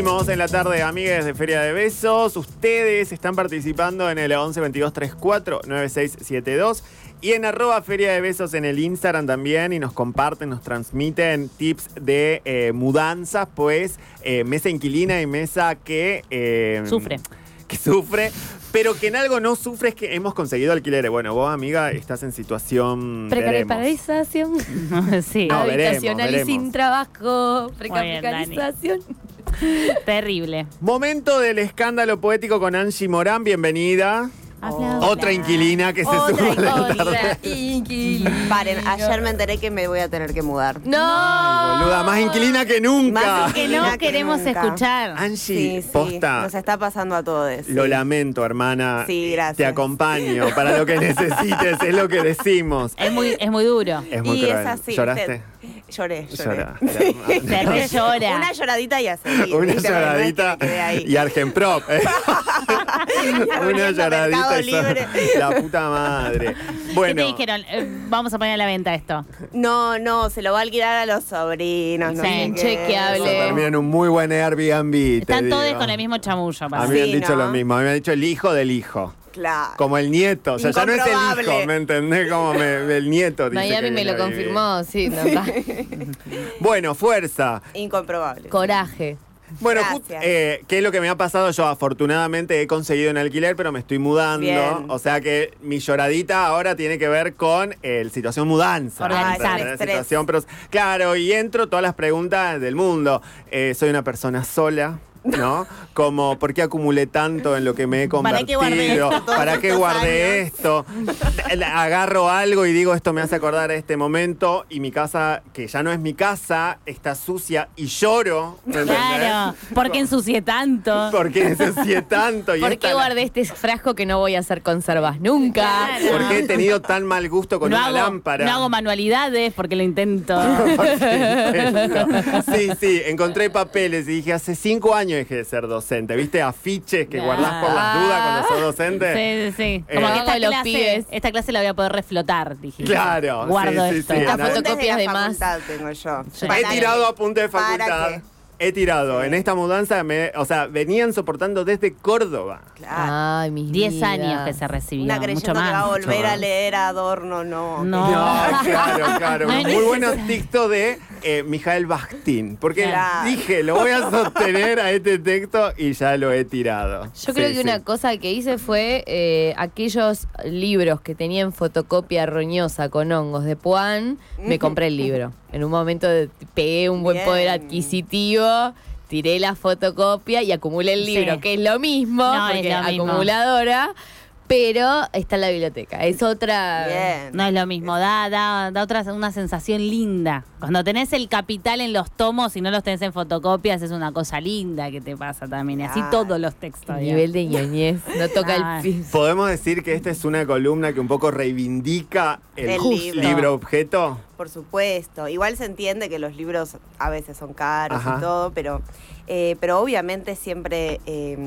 Seguimos en la tarde, amigas de Feria de Besos. Ustedes están participando en el 11 22 34 9672 y en arroba Feria de Besos en el Instagram también y nos comparten, nos transmiten tips de eh, mudanzas, pues eh, mesa inquilina y mesa que... eh, Sufre. Que sufre, pero que en algo no sufre es que hemos conseguido alquileres. Bueno, vos, amiga, estás en situación... veremos. Precarización. sí. No, veremos, Habitacional y veremos. sin trabajo. Precarización. Terrible. Momento del escándalo poético con Angie Morán, bienvenida. Aplausos. Otra inquilina que se Otra suma a la tarde. inquilina. Paren, ayer me enteré que me voy a tener que mudar. No. Ay, boluda, más inquilina que nunca. Más Que no que queremos nunca. escuchar. Angie, Sí, sí, posta. nos está pasando a todos. sí. Lo lamento, hermana. Sí, gracias. Te acompaño para lo que necesites, es lo que decimos. Es muy, es muy duro. Es muy y cruel. es así. ¿Lloraste? te- Lloré, lloré. Llora. Se re llora. Una lloradita y a seguir. Una que lloradita y Argenprop. ¿eh? Una lloradita Mercado Libre. la puta madre. ¿Qué te Bueno, dijeron? Eh, vamos a poner a la venta esto. No, no, se lo va a alquilar a los sobrinos. No Sí, qué. chequeable. eso termina en un muy buen Airbnb. te Están todos con el mismo chamullo. A mí me han Sí, dicho ¿no? lo mismo. A mí me han dicho el hijo del hijo. Claro. Como el nieto. O sea, ya no es el hijo, Incomprobable. ¿me entendés? Como me- el nieto. dice Miami que me viene lo a vivir. confirmó, sí, no. Bueno, fuerza. Incomprobable. Coraje. Bueno, eh, ¿qué es lo que me ha pasado? Yo afortunadamente he conseguido un alquiler, pero me estoy mudando. Bien. O sea que mi lloradita ahora tiene que ver con eh, situación mudanza. Situación, pero, claro, y entro todas las preguntas del mundo. Eh, soy una persona sola. ¿No? Como, ¿por qué acumulé tanto en lo que me he ¿Para qué convertido? guardé esto todos ¿Para qué guardé esto? Agarro algo y digo, esto me hace acordar a este momento. Y mi casa, que ya no es mi casa, está sucia y lloro. Claro. ¿Por qué ensucié tanto? ¿Por qué ensucié tanto? Y ¿Por qué guardé este frasco que no voy a hacer conservas nunca? Claro. ¿Por qué he tenido tan mal gusto con no una hago, lámpara? no hago manualidades porque lo intento. sí, sí, encontré papeles y dije, hace cinco años dejé de ser docente. ¿Viste afiches que Ah. guardás por las dudas cuando sos docente? Sí, sí, sí. Eh, Como que esta los clase, pibes. esta clase la voy a poder reflotar, dije. Claro, Guardo sí, sí, esto. Apuntes fotocopias la de más. facultad tengo yo. Sí. He ¿Para tirado apuntes de ¿Para facultad. He tirado. Sí. En esta mudanza, me, o sea, venían soportando desde Córdoba. Claro. Ay, mis 10 vidas. años que se recibió, Una mucho creyendo que más. va a volver Mucho a más. leer a Adorno, no. No. No, claro, claro. No Muy buenos textos de eh, Mijael Bastín. Porque Claro. dije, lo voy a sostener a este texto y ya lo he tirado. Yo creo Sí, que sí. una cosa que hice fue eh, aquellos libros que tenían fotocopia roñosa con hongos de Puan, me compré el libro. En un momento de- pegué un buen Bien. poder adquisitivo, tiré la fotocopia y acumulé el libro, Sí. que es lo mismo, No, es porque lo mismo. acumuladora, pero está en la biblioteca. Es otra... Bien. No es lo mismo, da, da, da otra una sensación linda. Cuando tenés el capital en los tomos y no los tenés en fotocopias, es una cosa linda que te pasa también. Y así todos los textos. El nivel de ñoñez, no toca Ah. el piso. Podemos decir que esta es una columna que un poco reivindica el, El libro. libro objeto. Por supuesto. Igual se entiende que los libros a veces son caros Ajá. y todo, pero, eh, pero obviamente siempre eh,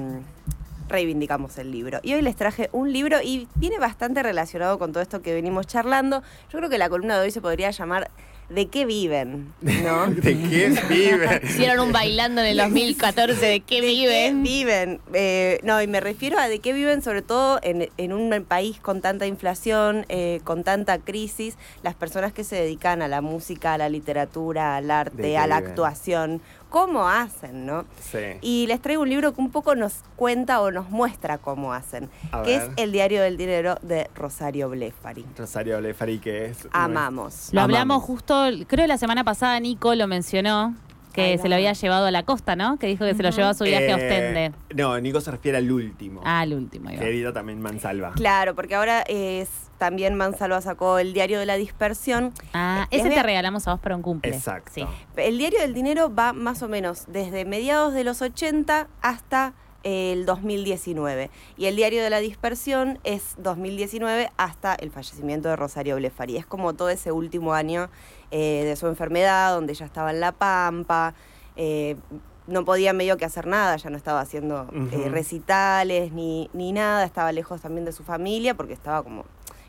reivindicamos el libro. Y hoy les traje un libro y viene bastante relacionado con todo esto que venimos charlando. Yo creo que la columna de hoy se podría llamar ¿De qué viven? ¿No? ¿De qué vive? Hicieron un bailando en el 2014 de qué ¿De viven. qué viven? Eh, no, y me refiero a de qué viven sobre todo en, en un país con tanta inflación, eh, con tanta crisis, las personas que se dedican a la música, a la literatura, al ¿De arte, a la viven? actuación, ¿cómo hacen, no? Sí. Y les traigo un libro que un poco nos cuenta o nos muestra cómo hacen, A que ver. es El Diario del Dinero de Rosario Blefari. Rosario Blefari, que es. Amamos. Lo hablamos Amamos. justo, creo la semana pasada Nico lo mencionó, que se lo había llevado a la costa, ¿no? Que dijo que se lo llevó a su viaje a Ostende. Eh, No, Nico se refiere al último. Ah, el último. Que edita también Mansalva. Claro, porque ahora es también Mansalva sacó el Diario de la Dispersión, Ah, Les ese te regalamos a vos para un cumple. Exacto. Sí. El diario del dinero va más o menos desde mediados de los 80 hasta el 2019. Y el diario de la dispersión es 2019 hasta el fallecimiento de Rosario Blefari. Es como todo ese último año eh, de su enfermedad, donde ya estaba en La Pampa. eh, no podía medio que hacer nada, ya no estaba haciendo eh, recitales ni, ni nada, estaba lejos también de su familia porque estaba como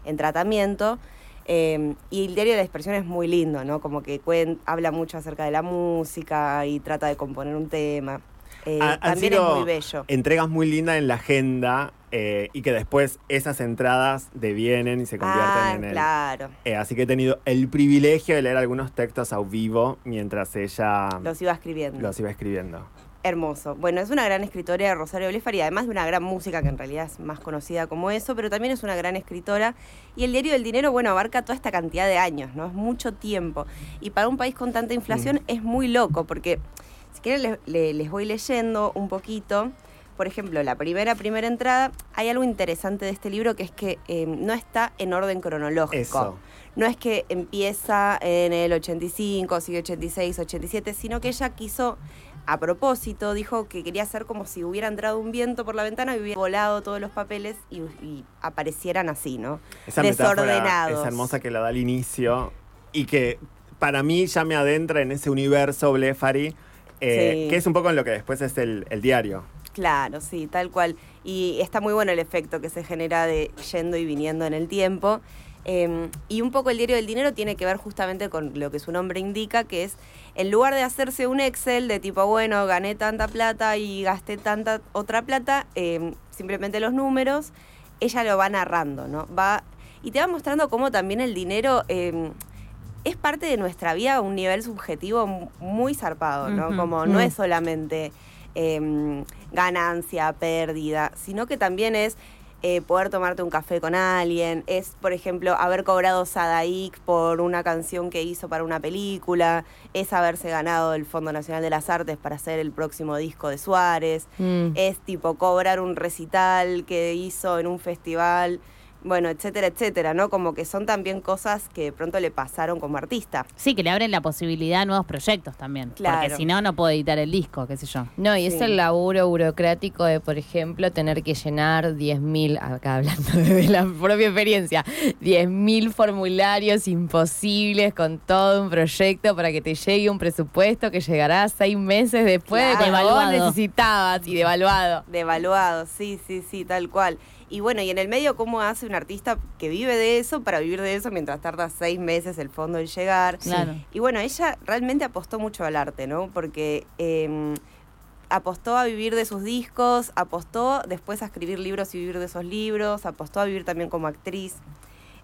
en tratamiento. Eh, y el diario de la dispersión es muy lindo, ¿no? Como que cuen- habla mucho acerca de la música y trata de componer un tema. eh, Ha- han también es muy bello. Entregas muy lindas en la agenda eh, y que después esas entradas devienen y se convierten Ah, en el. claro. Eh, así que he tenido el privilegio de leer algunos textos a vivo mientras ella Los iba escribiendo. los iba escribiendo. Hermoso. Bueno, es una gran escritora Rosario Blefari, además de una gran música que en realidad es más conocida como eso, pero también es una gran escritora. Y el Diario del Dinero, bueno, abarca toda esta cantidad de años, ¿no? Es mucho tiempo. Y para un país con tanta inflación es muy loco, porque si quieren les, le- les voy leyendo un poquito. Por ejemplo, la primera, primera entrada, hay algo interesante de este libro que es que eh, no está en orden cronológico. Eso. No es que empieza en el 85, sigue 86, 87, sino que ella quiso, a propósito, dijo que quería hacer como si hubiera entrado un viento por la ventana y hubiera volado todos los papeles y, y aparecieran así, ¿no? Esa Desordenados. es hermosa que la da al inicio y que para mí ya me adentra en ese universo Blefari, eh, Sí. que es un poco en lo que después es el, el diario. Claro, sí, tal cual. Y está muy bueno el efecto que se genera de yendo y viniendo en el tiempo. Eh, y un poco el diario del dinero tiene que ver justamente con lo que su nombre indica, que es en lugar de hacerse un Excel de tipo, bueno, gané tanta plata y gasté tanta otra plata, eh, simplemente los números, ella lo va narrando, ¿no? Va, y te va mostrando cómo también el dinero eh, es parte de nuestra vida a un nivel subjetivo mu- muy zarpado, ¿no? Como no Mm. es solamente em, ganancia, pérdida, sino que también es eh, poder tomarte un café con alguien, es, por ejemplo, haber cobrado Sadaik por una canción que hizo para una película, es haberse ganado el Fondo Nacional de las Artes para hacer el próximo disco de Suárez, Mm. es tipo cobrar un recital que hizo en un festival, bueno, etcétera, etcétera, ¿no? Como que son también cosas que de pronto le pasaron como artista. Sí, que le abren la posibilidad a nuevos proyectos también. Claro. Porque si no, no puedo editar el disco, qué sé yo. No, y es Sí. el laburo burocrático de, por ejemplo, tener que llenar 10.000, acá hablando de la propia experiencia, 10.000 formularios imposibles con todo un proyecto para que te llegue un presupuesto que llegará seis meses después Claro. de cuando vos Devaluado. necesitabas y devaluado. Devaluado, sí, sí, sí, tal cual. Y bueno, y en el medio, ¿cómo hace un artista que vive de eso para vivir de eso mientras tarda seis meses el fondo en llegar? Claro. Y bueno, ella realmente apostó mucho al arte, ¿no? Porque eh, apostó a vivir de sus discos, apostó después a escribir libros y vivir de esos libros, apostó a vivir también como actriz.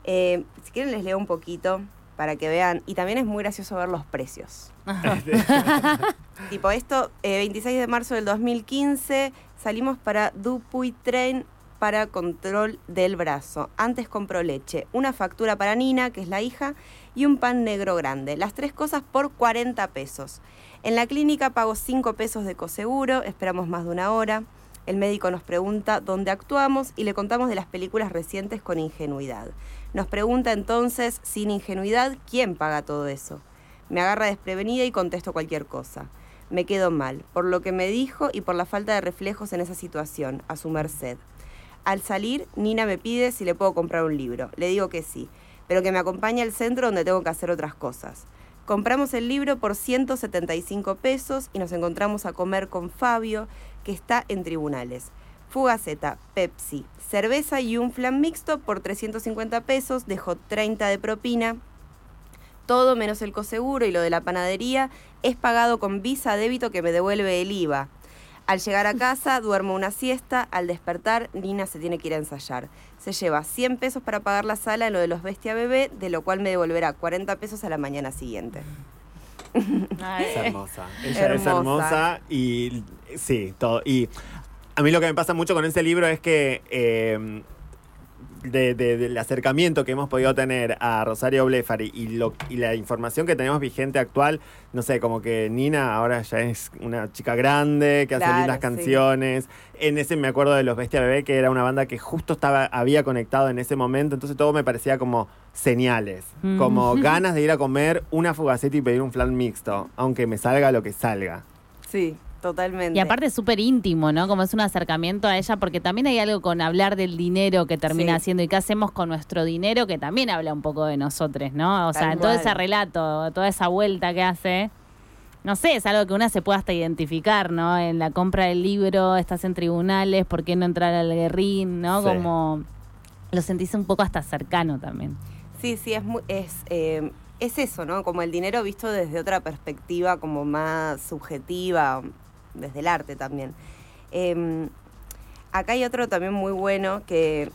Eh, si quieren les leo un poquito para que vean. Y también es muy gracioso ver los precios. Tipo, esto, eh, 26 de marzo del 2015, salimos para Dupuy Train para control del brazo. Antes compró leche, una factura para Nina, que es la hija, y un pan negro grande. Las tres cosas por 40 pesos. En la clínica pago 5 pesos de coseguro, esperamos más de una hora. El médico nos pregunta dónde actuamos y le contamos de las películas recientes con ingenuidad. Nos pregunta entonces, sin ingenuidad, ¿quién paga todo eso? Me agarra desprevenida y contesto cualquier cosa. Me quedo mal, por lo que me dijo y por la falta de reflejos en esa situación, a su merced. Al salir, Nina me pide si le puedo comprar un libro. Le digo que sí, pero que me acompañe al centro donde tengo que hacer otras cosas. Compramos el libro por 175 pesos y nos encontramos a comer con Fabio, que está en tribunales. Fugaceta, Pepsi, cerveza y un flan mixto por 350 pesos, dejó 30 de propina. Todo menos el coseguro y lo de la panadería es pagado con visa débito que me devuelve el IVA. Al llegar a casa, duermo una siesta. Al despertar, Nina se tiene que ir a ensayar. Se lleva 100 pesos para pagar la sala en lo de los bestia bebé, de lo cual me devolverá 40 pesos a la mañana siguiente. Es hermosa. Ella es Hermosa. hermosa y sí, todo. Y a mí lo que me pasa mucho con ese libro es que eh, de- de- del acercamiento que hemos podido tener a Rosario Blefari y, lo, y la información que tenemos vigente actual, no sé, como que Nina ahora ya es una chica grande, que hace lindas sí. canciones. En ese me acuerdo de Los Bestia Bebé, que era una banda que justo estaba, había conectado en ese momento, entonces todo me parecía como señales, Mm. como ganas de ir a comer una fugaceta y pedir un flan mixto, aunque me salga lo que salga. Sí, totalmente. Y aparte es súper íntimo, ¿no? Como es un acercamiento a ella, porque también hay algo con hablar del dinero que termina Sí. haciendo y qué hacemos con nuestro dinero, que también habla un poco de nosotros, ¿no? O sea, en todo cual. ese relato, toda esa vuelta que hace, no sé, es algo que una se puede hasta identificar, ¿no? En la compra del libro, estás en tribunales, ¿por qué no entrar al guerrín, ¿no? Sí. Como lo sentís un poco hasta cercano también. Sí, sí, es, mu- es, eh, es eso, ¿no? Como el dinero visto desde otra perspectiva, como más subjetiva. Desde el arte también. Em, acá hay otro también muy bueno que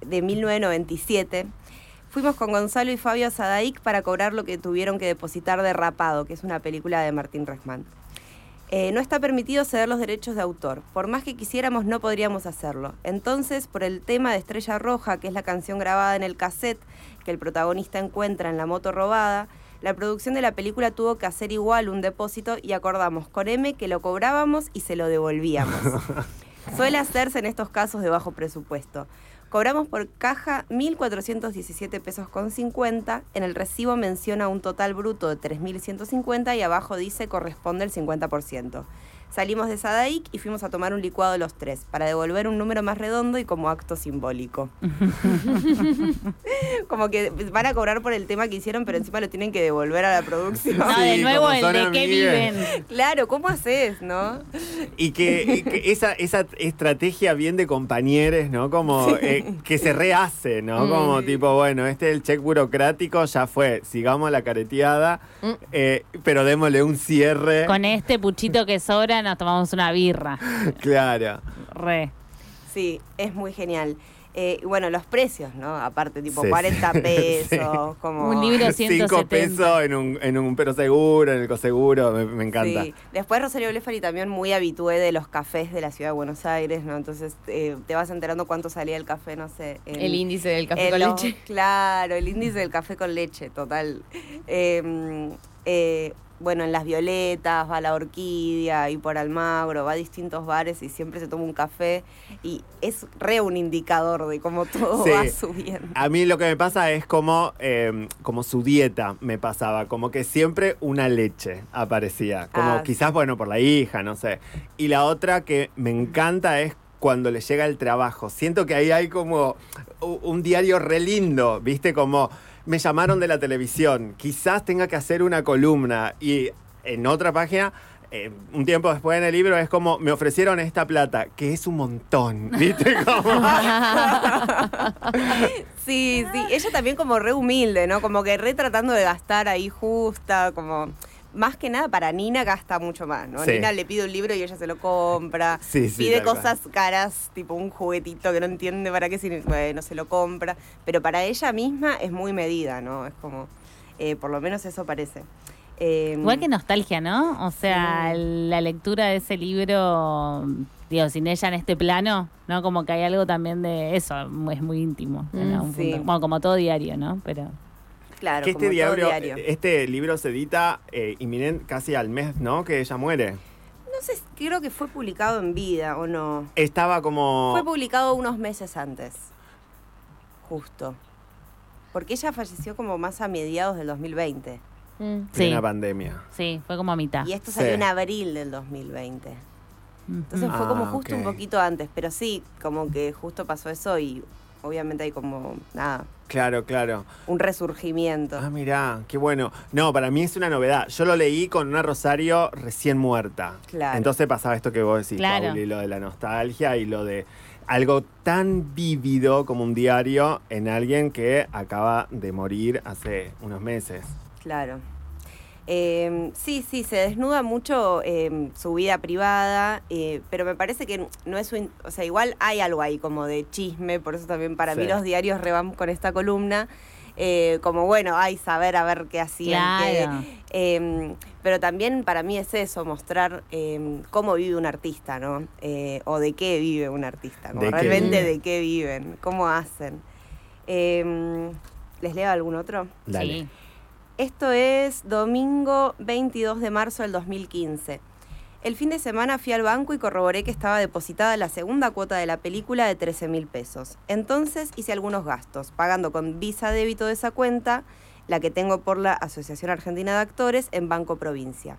de 1997. Fuimos con Gonzalo y Fabio Sadaic para cobrar lo que tuvieron que depositar de Rapado, que es una película de Martín Resman. Eh, no está permitido ceder los derechos de autor. Por más que quisiéramos, no podríamos hacerlo. Entonces, por el tema de Estrella Roja, que es la canción grabada en el cassette que el protagonista encuentra en la moto robada, la producción de la película tuvo que hacer igual un depósito y acordamos con M que lo cobrábamos y se lo devolvíamos. Suele hacerse en estos casos de bajo presupuesto. Cobramos por caja 1.417 pesos con 50. En el recibo menciona un total bruto de 3.150 y abajo dice corresponde el 50%. Salimos de Sadaic y fuimos a tomar un licuado los tres, para devolver un número más redondo y como acto simbólico. como que van a cobrar por el tema que hicieron, pero encima lo tienen que devolver a la producción. No, de nuevo el de qué viven. Claro, ¿cómo haces, no? Y que, y que esa, esa estrategia bien de compañeros, ¿no? Como eh, que se rehace, ¿no? Como tipo, bueno, este es el check burocrático, ya fue, sigamos la careteada, eh, pero démosle un cierre. Con este puchito que sobra nos tomamos una birra. Claro. Re. Sí, es muy genial. Eh, y bueno, los precios, ¿no? Aparte, tipo Sí, 40 sí. pesos, como... Un libro Cinco 170. pesos en un, en un pero seguro, en el coseguro, me, me encanta. Sí. Después Rosario Blefari también muy habitué de los cafés de la ciudad de Buenos Aires, ¿no? Entonces eh, te vas enterando cuánto salía el café, no sé. en- El índice del café con los- leche. Claro, el índice del café con leche, total. Eh, eh, bueno, en Las Violetas, va a la Orquídea y por Almagro, va a distintos bares y siempre se toma un café y es re un indicador de cómo todo Sí. va subiendo. A mí lo que me pasa es como, eh, como su dieta me pasaba, como que siempre una leche aparecía, como Ah, quizás, bueno, por la hija, no sé. Y la otra que me encanta es cuando le llega el trabajo. Siento que ahí hay como un diario re lindo, ¿viste? Como me llamaron de la televisión, quizás tenga que hacer una columna y en otra página... eh, un tiempo después en el libro es como me ofrecieron esta plata, que es un montón, ¿viste? Como, Sí, sí, ella también como re humilde, ¿no? Como que re tratando de gastar ahí justa, como... Más que nada para Nina gasta mucho más, ¿no? Sí. Nina le pide un libro y ella se lo compra. Sí, sí, pide cual. cosas caras, tipo un juguetito que no entiende para qué, sirve, bueno, se lo compra. Pero para ella misma es muy medida, ¿no? Es como, eh, por lo menos eso parece. Eh, Igual que nostalgia, ¿no? O sea, la lectura de ese libro, digo, sin ella en este plano, ¿no? Como que hay algo también de eso, es muy íntimo. en Mm, algún sí. punto. Bueno, como todo diario, ¿no? Pero Claro, que este como todo diario, este libro se edita eh, inminente casi al mes, ¿no? Que ella muere. No sé, creo que fue publicado en vida o no. Estaba como. Fue publicado unos meses antes. Justo. Porque ella falleció como más a mediados del 2020. Mm. sí, plena pandemia. sí, fue como a mitad. Y esto Sí. salió en abril del 2020. Entonces fue Ah, como justo ok. un poquito antes. Pero sí, como que justo pasó eso y obviamente hay como, nada, Claro, claro. un resurgimiento. Ah, mirá, qué bueno. No, para mí es una novedad. Yo lo leí con una Rosario recién muerta. Claro. Entonces pasaba esto que vos decís, Claro. Pauli, lo de la nostalgia y lo de algo tan vívido como un diario en alguien que acaba de morir hace unos meses. Claro. Eh, sí, sí, se desnuda mucho eh, su vida privada, eh, pero me parece que no es un... O sea, igual hay algo ahí como de chisme, por eso también para mí los diarios revan con esta columna. eh, como bueno, hay saber a ver qué hacían. Claro. eh, pero también para mí es eso, mostrar eh, cómo vive un artista, ¿no? Eh, o de qué vive un artista, como ¿De qué realmente de qué viven, cómo hacen. Eh, ¿Les leo algún otro? Dale. Sí. Esto es domingo 22 de marzo del 2015. El fin de semana fui al banco y corroboré que estaba depositada la segunda cuota de la película de 13 mil pesos. Entonces hice algunos gastos, pagando con visa débito de esa cuenta, la que tengo por la Asociación Argentina de Actores, en Banco Provincia.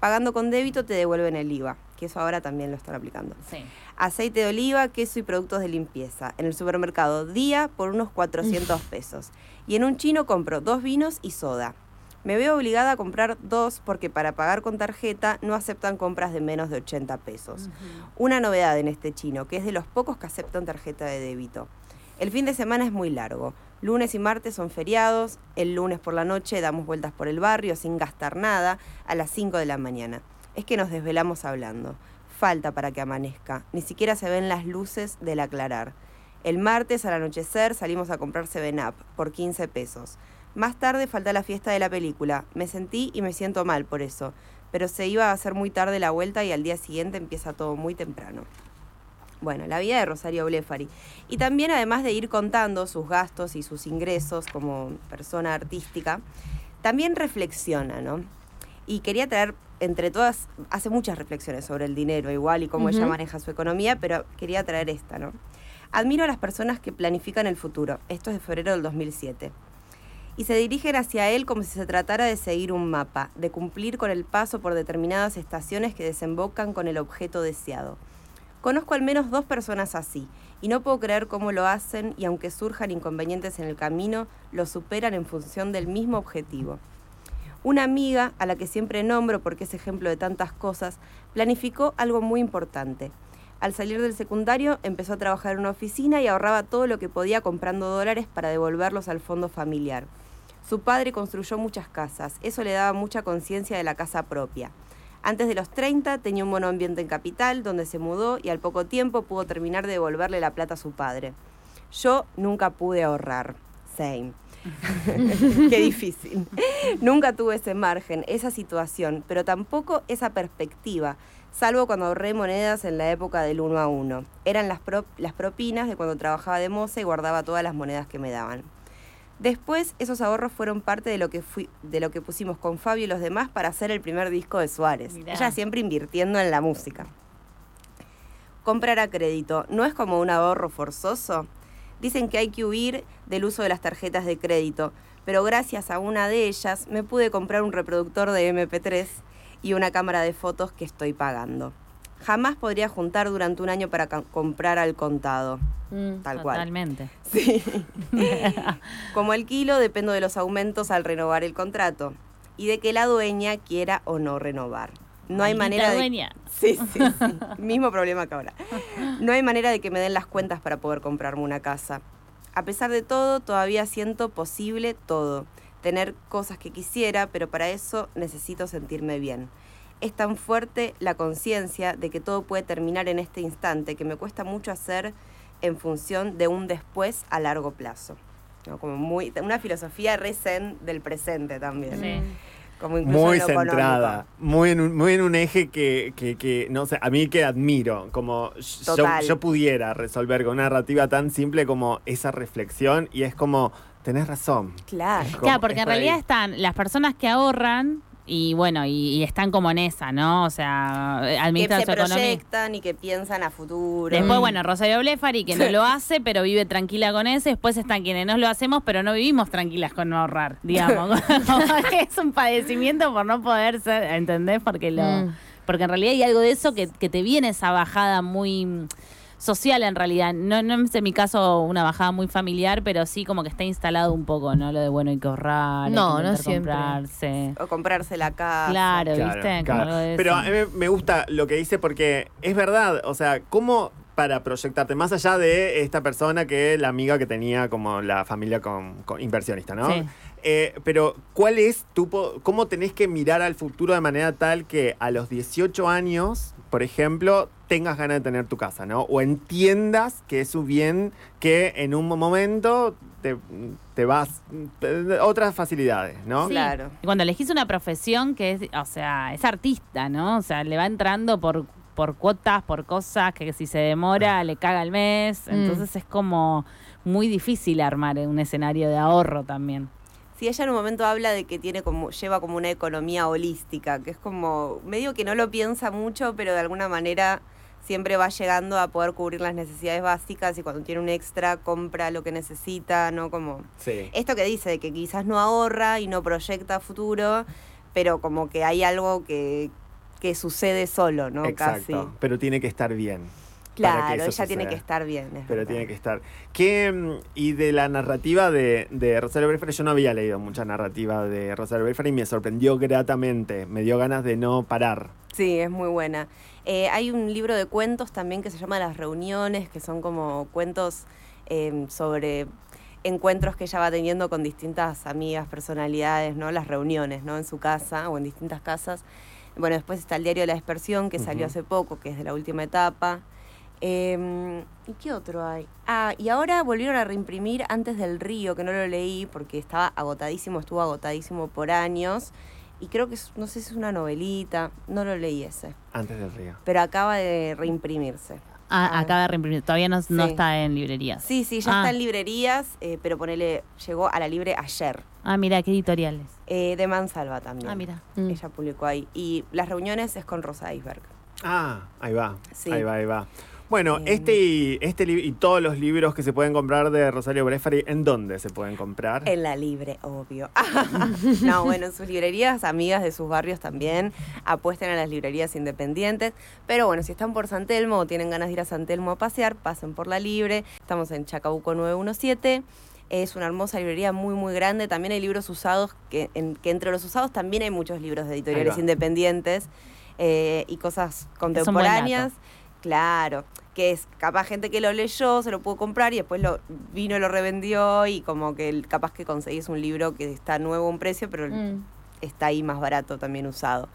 Pagando con débito te devuelven el IVA, que eso ahora también lo están aplicando. Sí. Aceite de oliva, queso y productos de limpieza. En el supermercado Día por unos 400 pesos. Y en un chino compro dos vinos y soda. Me veo obligada a comprar dos porque para pagar con tarjeta no aceptan compras de menos de 80 pesos. Una novedad en este chino, que es de los pocos que aceptan tarjeta de débito. El fin de semana es muy largo. Lunes y martes son feriados. El lunes por la noche damos vueltas por el barrio sin gastar nada a las 5 de la mañana. es que nos desvelamos hablando. Falta para que amanezca, ni siquiera se ven las luces del aclarar. El martes al anochecer salimos a comprar 7-Up por 15 pesos. Más tarde falta la fiesta de la película. Me sentí y me siento mal por eso, pero se iba a hacer muy tarde la vuelta y al día siguiente empieza todo muy temprano. Bueno, la vida de Rosario Blefari. Y también además de ir contando sus gastos y sus ingresos como persona artística, también reflexiona, ¿no? Y quería traer, entre todas, hace muchas reflexiones sobre el dinero igual y cómo ella maneja su economía, pero quería traer esta, ¿no? Admiro a las personas que planifican el futuro. Esto es de febrero del 2007 y se dirigen hacia él como si se tratara de seguir un mapa, de cumplir con el paso por determinadas estaciones que desembocan con el objeto deseado. Conozco al menos dos personas así, y no puedo creer cómo lo hacen y aunque surjan inconvenientes en el camino, lo superan en función del mismo objetivo. Una amiga, a la que siempre nombro porque es ejemplo de tantas cosas, planificó algo muy importante. Al salir del secundario empezó a trabajar en una oficina y ahorraba todo lo que podía comprando dólares para devolverlos al fondo familiar. Su padre construyó muchas casas, eso le daba mucha conciencia de la casa propia. Antes de los 30 tenía un monoambiente en Capital, donde se mudó y al poco tiempo pudo terminar de devolverle la plata a su padre. Yo nunca pude ahorrar. Same. Qué difícil. Nunca tuve ese margen, esa situación, pero tampoco esa perspectiva, salvo cuando ahorré monedas en la época del uno a uno. Eran las, pro- las propinas de cuando trabajaba de moza y guardaba todas las monedas que me daban. Después, esos ahorros fueron parte de lo que fui, de lo que pusimos con Fabio y los demás para hacer el primer disco de Suárez. Mirá. Ella siempre invirtiendo en la música. Comprar a crédito, ¿no es como un ahorro forzoso? Dicen que hay que huir del uso de las tarjetas de crédito, pero gracias a una de ellas me pude comprar un reproductor de MP3 y una cámara de fotos que estoy pagando. Jamás podría juntar durante un año para comprar al contado. Mm. Tal cual. Totalmente. Sí. Como el kilo, dependo de los aumentos al renovar el contrato y de que la dueña quiera o no renovar. No hay manera de... dueña. Sí, sí, sí. Mismo problema que ahora. No hay manera de que me den las cuentas para poder comprarme una casa. A pesar de todo, todavía siento posible todo. Tener cosas que quisiera, pero para eso necesito sentirme bien. Es tan fuerte la conciencia de que todo puede terminar en este instante que me cuesta mucho hacer en función de un después a largo plazo. ¿no? Como muy, una filosofía re zen del presente también. Sí. Como Muy centrada, muy en, un, muy en un eje que, que, que, no sé, a mí que admiro, como yo, yo pudiera resolver con una narrativa tan simple como esa reflexión y es como, tenés razón. Claro. Como, Claro, porque en ahí. realidad están las personas que ahorran y bueno, y, y están como en esa, ¿no? O sea, que administran se su economía. proyectan y que piensan a futuro. Después, bueno, Rosario Blefari, que no lo hace, pero vive tranquila con eso. Después están quienes no lo hacemos, pero no vivimos tranquilas con no ahorrar, digamos. Que es un padecimiento por no poder ser, ¿entendés? Porque lo Mm. porque en realidad hay algo de eso que, que te viene esa bajada muy mm, social en realidad. No, no es en mi caso una bajada muy familiar, pero sí como que está instalado un poco, ¿no? Lo de bueno, hay que ahorrar, hay No, que no siempre. comprarse. O comprarse la casa. Claro, Claro, ¿viste? Claro. Pero a mí me- gusta lo que dice porque es verdad, o sea, ¿cómo para proyectarte más allá de esta persona que la amiga que tenía como la familia con, con inversionista, ¿no? Sí. Eh, pero ¿cuál es tu cómo tenés que mirar al futuro de manera tal que a los 18 años, por ejemplo, tengas ganas de tener tu casa, ¿no? O entiendas que es un bien que en un momento te, te vas te- otras facilidades, ¿no? Sí. Claro. Y cuando elegís una profesión que es, o sea, es artista, ¿no? O sea, le va entrando por, por cuotas, por cosas que si se demora le caga el mes. Mm. Entonces es como muy difícil armar un escenario de ahorro también. Sí, ella en un momento habla de que tiene como, lleva como una economía holística, que es como, medio que no lo piensa mucho, pero de alguna manera siempre va llegando a poder cubrir las necesidades básicas y cuando tiene un extra compra lo que necesita, ¿no? Como Sí. esto que dice, de que quizás no ahorra y no proyecta futuro, pero como que hay algo que, que sucede solo, ¿no? Exacto. Casi. Pero tiene que estar bien. Claro, ella tiene que estar bien. es Pero verdad. tiene que estar. ¿Qué, mm, y de la narrativa de, de Rosario Brefari, yo no había leído mucha narrativa de Rosario Brefari y me sorprendió gratamente. Me dio ganas de no parar. Sí, es muy buena. Eh, hay un libro de cuentos también que se llama Las Reuniones, que son como cuentos eh, sobre encuentros que ella va teniendo con distintas amigas, personalidades, ¿no? Las reuniones, ¿no? En su casa o en distintas casas. Bueno, después está el diario de la dispersión, que salió hace poco, que es de la última etapa. Eh, ¿Y qué otro hay? Ah, y ahora volvieron a reimprimir Antes del Río, que no lo leí porque estaba agotadísimo, estuvo agotadísimo por años. Y creo que, es- no sé si es una novelita, no lo leí ese. Antes del río. Pero acaba de reimprimirse. Ah, acaba de reimprimir. Todavía no, no Sí. está en librerías. Sí, sí, ya Ah. está en librerías, eh, pero ponele, llegó a la libre ayer. Ah, mira, qué editoriales. Eh, de Mansalva también. Ah, mira. Mm. Ella publicó ahí. Y las reuniones es con Rosa Iceberg. Ah, ahí va. Sí. Ahí va, ahí va. Bueno, Em. este y este y todos los libros que se pueden comprar de Rosario Brefari, ¿en dónde se pueden comprar? En la libre, obvio. no, bueno, en sus librerías, amigas de sus barrios también, apuesten a las librerías independientes. Pero bueno, si están por San Telmo o tienen ganas de ir a San Telmo a pasear, pasen por la libre. Estamos en Chacabuco 917. Es una hermosa librería muy, muy grande. También hay libros usados, que, en- que entre los usados también hay muchos libros de editoriales independientes eh, y cosas buen contemporáneas. Claro, que es capaz gente que lo leyó, se lo pudo comprar y después lo vino, lo revendió y como que el- capaz que conseguís un libro que está nuevo a un precio, pero Mm. está ahí más barato también usado.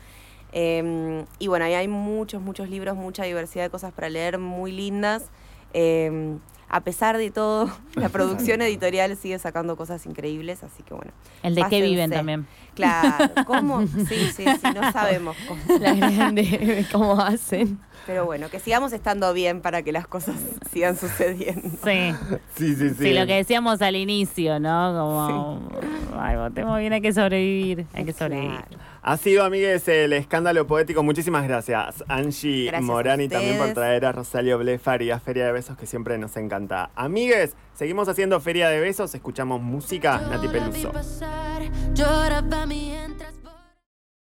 Eh, y bueno, ahí hay muchos, muchos libros, mucha diversidad de cosas para leer, muy lindas. Eh, a pesar de todo, la producción editorial sigue sacando cosas increíbles, así que bueno. El de qué viven también. Claro, ¿cómo? Sí, sí, sí, no sabemos cómo. La grande, ¿cómo hacen? Pero bueno, que sigamos estando bien para que las cosas sigan sucediendo. Sí. Sí, sí, sí. Sí, lo que decíamos al inicio, ¿no? Como, ay, votemos bien, hay que sobrevivir. Hay que sobrevivir. Claro. Ha sido, amigues, el escándalo poético. Muchísimas gracias, Angie Gracias a Morani, también por traer a Rosario Blefari a Feria de Besos, que siempre nos encanta. Amigues, seguimos haciendo Feria de Besos, escuchamos música, Nati Peluso.